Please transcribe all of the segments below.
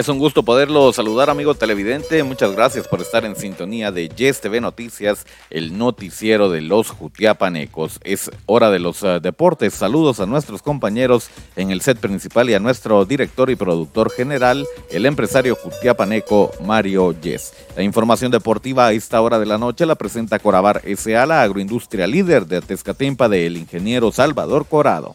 Es un gusto poderlo saludar, amigo televidente. Muchas gracias por estar en sintonía de Yes TV Noticias, el noticiero de los Jutiapanecos. Es hora de los uh, deportes. Saludos a nuestros compañeros en el set principal y a nuestro director y productor general, el empresario Jutiapaneco Mario Yes. La información deportiva a esta hora de la noche la presenta Corabar S.A., la agroindustria líder de Tezcatempa del ingeniero Salvador Corado.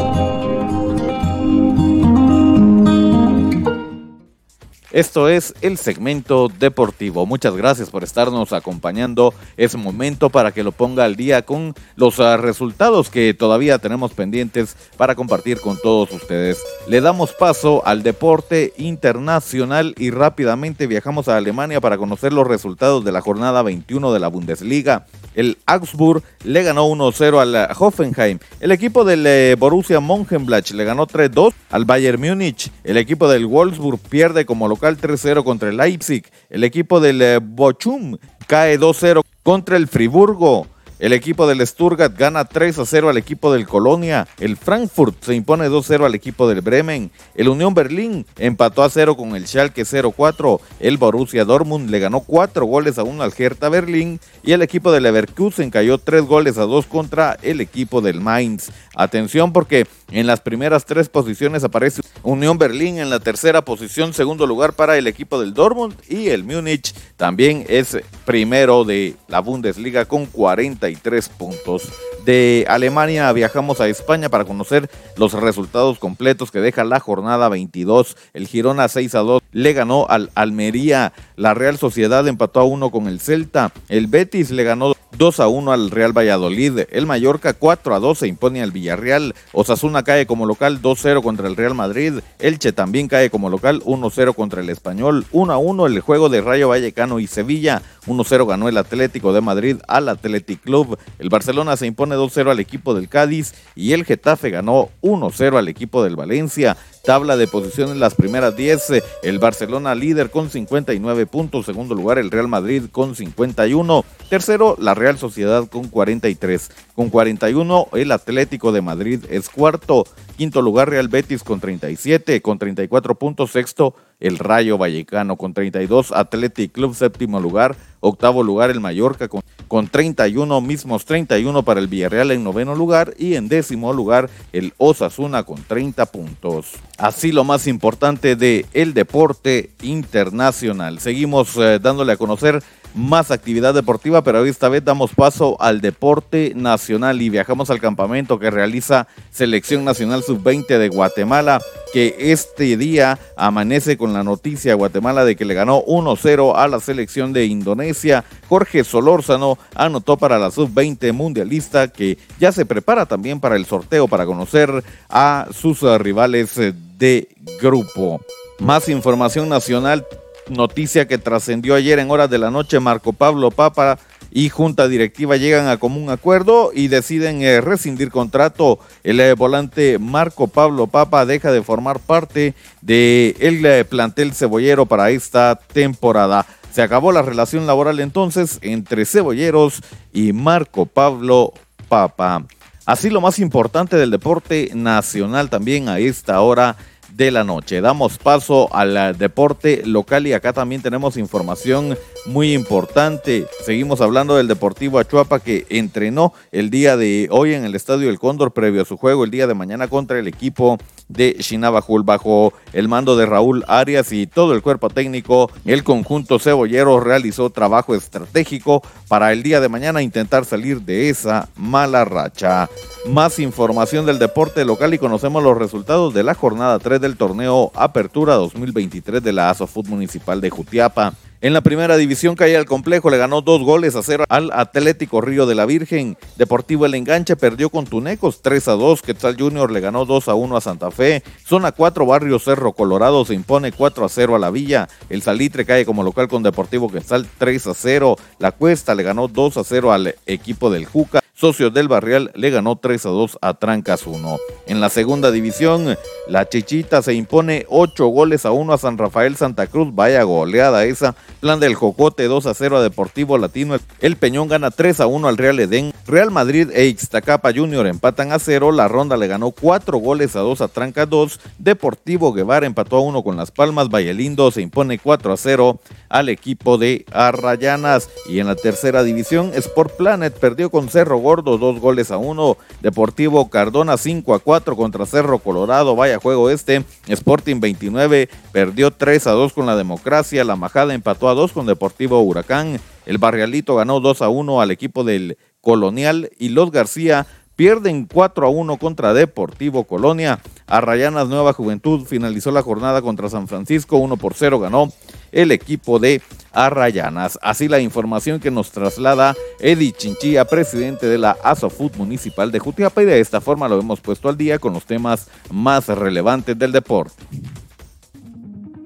Esto es el segmento deportivo. Muchas gracias por estarnos acompañando. Es momento para que lo ponga al día con los uh, resultados que todavía tenemos pendientes para compartir con todos ustedes. Le damos paso al deporte internacional y rápidamente viajamos a Alemania para conocer los resultados de la jornada 21 de la Bundesliga. El Augsburg le ganó 1-0 al Hoffenheim. El equipo del eh, Borussia Mönchengladbach le ganó 3-2 al Bayern Múnich. El equipo del Wolfsburg pierde como local 3-0 contra el Leipzig. El equipo del eh, Bochum cae 2-0 contra el Friburgo. El equipo del Stuttgart gana 3 a 0 al equipo del Colonia. El Frankfurt se impone 2 0 al equipo del Bremen. El Unión Berlín empató a 0 con el Schalke 0-4. El Borussia Dortmund le ganó 4 goles a 1 al Hertha Berlín. Y el equipo del Leverkusen cayó 3 goles a 2 contra el equipo del Mainz. Atención porque en las primeras tres posiciones aparece Unión Berlín en la tercera posición, segundo lugar para el equipo del Dortmund y el Múnich también es primero de la Bundesliga con 43 puntos. De Alemania viajamos a España para conocer los resultados completos que deja la jornada 22. El Girona 6 a 2 le ganó al Almería. La Real Sociedad empató a 1 con el Celta. El Betis le ganó 2 a 1 al Real Valladolid. El Mallorca 4 a 2 se impone al Villarreal. Osasuna cae como local 2-0 contra el Real Madrid. Elche también cae como local 1-0 contra el Español. 1 a 1 el juego de Rayo Vallecano y Sevilla. 1-0 ganó el Atlético de Madrid al Athletic Club. El Barcelona se impone 2-0 al equipo del Cádiz y el Getafe ganó 1-0 al equipo del Valencia. Tabla de posiciones las primeras 10. El Barcelona líder con 59 puntos. Segundo lugar el Real Madrid con 51. Tercero la Real Sociedad con 43. Con 41 el Atlético de Madrid es cuarto. Quinto lugar Real Betis con 37. Con 34 puntos. Sexto el Rayo Vallecano con 32. Athletic Club séptimo lugar. Octavo lugar el Mallorca con, con 31, mismos 31 para el Villarreal en noveno lugar y en décimo lugar el Osasuna con 30 puntos. Así lo más importante de el deporte internacional. Seguimos eh, dándole a conocer más actividad deportiva, pero esta vez damos paso al deporte nacional y viajamos al campamento que realiza Selección Nacional Sub-20 de Guatemala, que este día amanece con la noticia a Guatemala de que le ganó 1-0 a la selección de Indonesia. Jorge Solórzano anotó para la Sub-20 mundialista que ya se prepara también para el sorteo para conocer a sus rivales de grupo. Más información nacional noticia que trascendió ayer en horas de la noche, Marco Pablo Papa y junta directiva llegan a común acuerdo y deciden eh, rescindir contrato. El eh, volante Marco Pablo Papa deja de formar parte del de eh, plantel cebollero para esta temporada. Se acabó la relación laboral entonces entre cebolleros y Marco Pablo Papa. Así lo más importante del deporte nacional también a esta hora de la noche. Damos paso al eh, deporte local y acá también tenemos información muy importante. Seguimos hablando del Deportivo Achuapa que entrenó el día de hoy en el Estadio El Cóndor previo a su juego el día de mañana contra el equipo de Chinabajul bajo el mando de Raúl Arias y todo el cuerpo técnico. El conjunto cebollero realizó trabajo estratégico para el día de mañana intentar salir de esa mala racha. Más información del deporte local y conocemos los resultados de la jornada 3 del torneo Apertura 2023 de la ASOFUT Municipal de Jutiapa. En la primera división caía el complejo, le ganó dos goles a cero al Atlético Río de la Virgen. Deportivo El Enganche perdió con Tunecos 3 a 2. Quetzal Junior le ganó 2 a 1 a Santa Fe. Zona 4, Barrio Cerro Colorado se impone 4 a 0 a la Villa. El Salitre cae como local con Deportivo Quetzal 3 a 0. La Cuesta le ganó 2 a 0 al equipo del Juca. Socios del Barrial le ganó 3 a 2 a Trancas 1. En la segunda división, la Chichita se impone 8 goles a 1 a San Rafael Santa Cruz. Vaya goleada esa. Plan del Jocote 2 a 0 a Deportivo Latino. El Peñón gana 3 a 1 al Real Edén. Real Madrid e Ixtacapa Junior empatan a 0. La Ronda le ganó 4 goles a 2 a Trancas 2. Deportivo Guevara empató a 1 con Las Palmas. Lindo se impone 4 a 0 al equipo de Arrayanas. Y en la tercera división, Sport Planet perdió con Cerro Gordo dos goles a uno. Deportivo Cardona 5 a 4 contra Cerro Colorado. Vaya juego este. Sporting 29 perdió 3 a 2 con la Democracia. La Majada empató a 2 con Deportivo Huracán. El Barrialito ganó 2 a 1 al equipo del Colonial y los García pierden 4 a 1 contra Deportivo Colonia. Arrayanas Nueva Juventud finalizó la jornada contra San Francisco 1 por 0 ganó el equipo de Arrayanas. Así la información que nos traslada Eddie Chinchilla, presidente de la ASOFUT Municipal de Jutiapa y de esta forma lo hemos puesto al día con los temas más relevantes del deporte.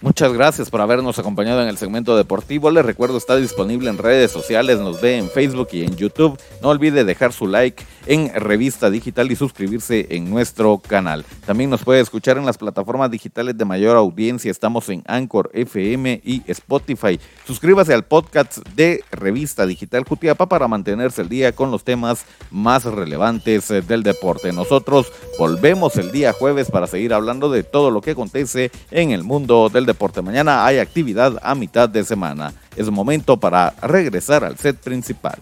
Muchas gracias por habernos acompañado en el segmento deportivo. Les recuerdo, está disponible en redes sociales, nos ve en Facebook y en YouTube. No olvide dejar su like en Revista Digital y suscribirse en nuestro canal. También nos puede escuchar en las plataformas digitales de mayor audiencia. Estamos en Anchor, FM y Spotify. Suscríbase al podcast de Revista Digital Jutiapa para mantenerse el día con los temas más relevantes del deporte. Nosotros volvemos el día jueves para seguir hablando de todo lo que acontece en el mundo del deporte deporte. Mañana hay actividad a mitad de semana. Es momento para regresar al set principal.